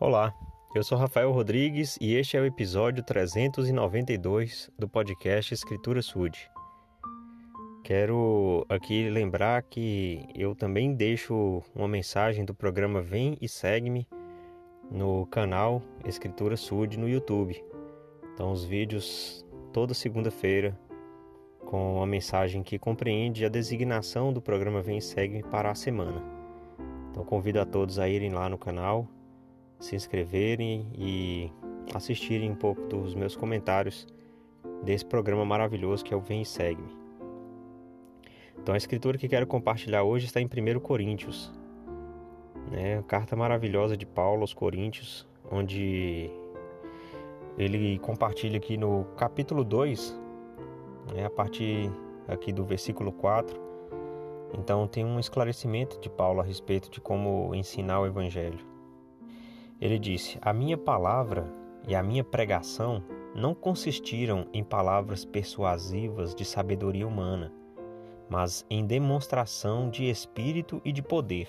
Olá, eu sou Rafael Rodrigues e este é o episódio 392 do podcast Escritura Sud. Quero aqui lembrar que eu também deixo uma mensagem do programa Vem e Segue-me no canal Escritura Sud no YouTube. Então, os vídeos toda segunda-feira com uma mensagem que compreende a designação do programa Vem e Segue-me para a semana. Então, convido a todos a irem lá no canal se inscreverem e assistirem um pouco dos meus comentários desse programa maravilhoso que é o Vem e Segue-me. Então a escritura que quero compartilhar hoje está em 1 Coríntios, né? carta maravilhosa de Paulo aos Coríntios, onde ele compartilha aqui no capítulo 2, né? a partir aqui do versículo 4. Então tem um esclarecimento de Paulo a respeito de como ensinar o evangelho. Ele disse: A minha palavra e a minha pregação não consistiram em palavras persuasivas de sabedoria humana, mas em demonstração de espírito e de poder,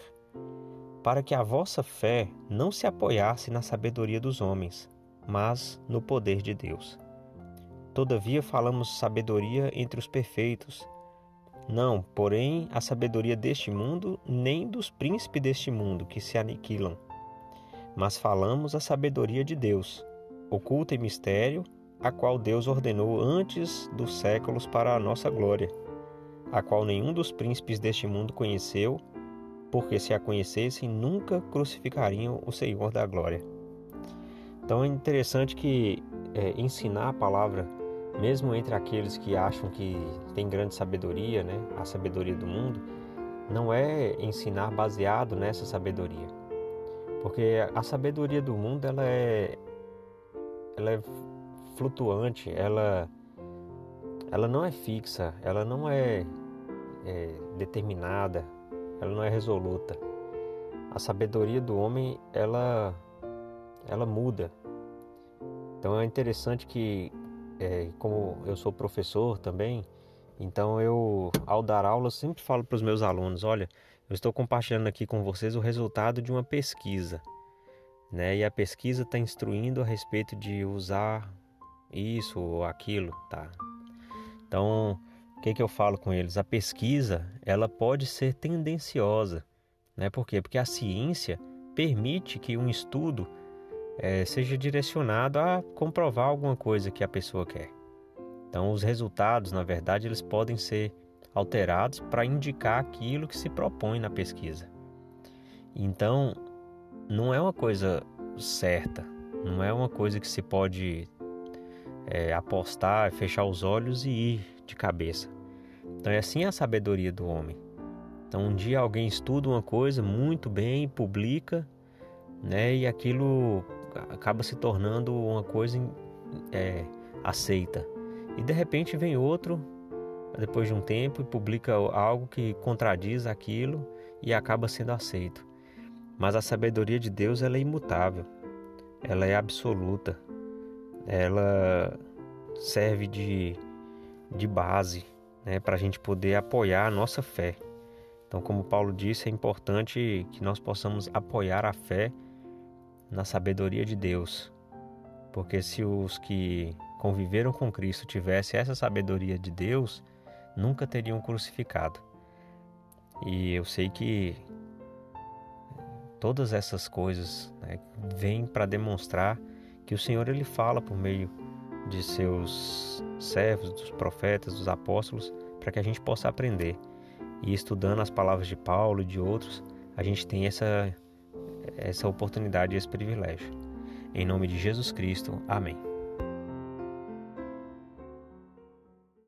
para que a vossa fé não se apoiasse na sabedoria dos homens, mas no poder de Deus. Todavia falamos sabedoria entre os perfeitos, não, porém, a sabedoria deste mundo, nem dos príncipes deste mundo que se aniquilam mas falamos a sabedoria de Deus, oculta em mistério, a qual Deus ordenou antes dos séculos para a nossa glória, a qual nenhum dos príncipes deste mundo conheceu, porque se a conhecessem nunca crucificariam o Senhor da glória. Então é interessante que é, ensinar a palavra, mesmo entre aqueles que acham que tem grande sabedoria, né, a sabedoria do mundo, não é ensinar baseado nessa sabedoria porque a sabedoria do mundo ela é ela é flutuante, ela ela não é fixa, ela não é, é determinada, ela não é resoluta. A sabedoria do homem ela ela muda. Então é interessante que é, como eu sou professor também, então eu ao dar aula sempre falo para os meus alunos, olha, eu estou compartilhando aqui com vocês o resultado de uma pesquisa, né? E a pesquisa está instruindo a respeito de usar isso ou aquilo, tá? Então, o que, que eu falo com eles? A pesquisa ela pode ser tendenciosa, né? Por quê? Porque a ciência permite que um estudo é, seja direcionado a comprovar alguma coisa que a pessoa quer. Então, os resultados, na verdade, eles podem ser alterados para indicar aquilo que se propõe na pesquisa. Então, não é uma coisa certa, não é uma coisa que se pode é, apostar, fechar os olhos e ir de cabeça. Então, é assim a sabedoria do homem. Então, um dia alguém estuda uma coisa muito bem, publica, né, e aquilo acaba se tornando uma coisa é, aceita. E de repente vem outro depois de um tempo publica algo que contradiz aquilo e acaba sendo aceito. Mas a sabedoria de Deus ela é imutável, ela é absoluta, ela serve de, de base né, para a gente poder apoiar a nossa fé. Então, como Paulo disse, é importante que nós possamos apoiar a fé na sabedoria de Deus, porque se os que conviveram com Cristo tivessem essa sabedoria de Deus, nunca teriam crucificado. E eu sei que todas essas coisas né, vêm para demonstrar que o Senhor ele fala por meio de seus servos, dos profetas, dos apóstolos, para que a gente possa aprender. E estudando as palavras de Paulo e de outros, a gente tem essa essa oportunidade e esse privilégio. Em nome de Jesus Cristo. Amém.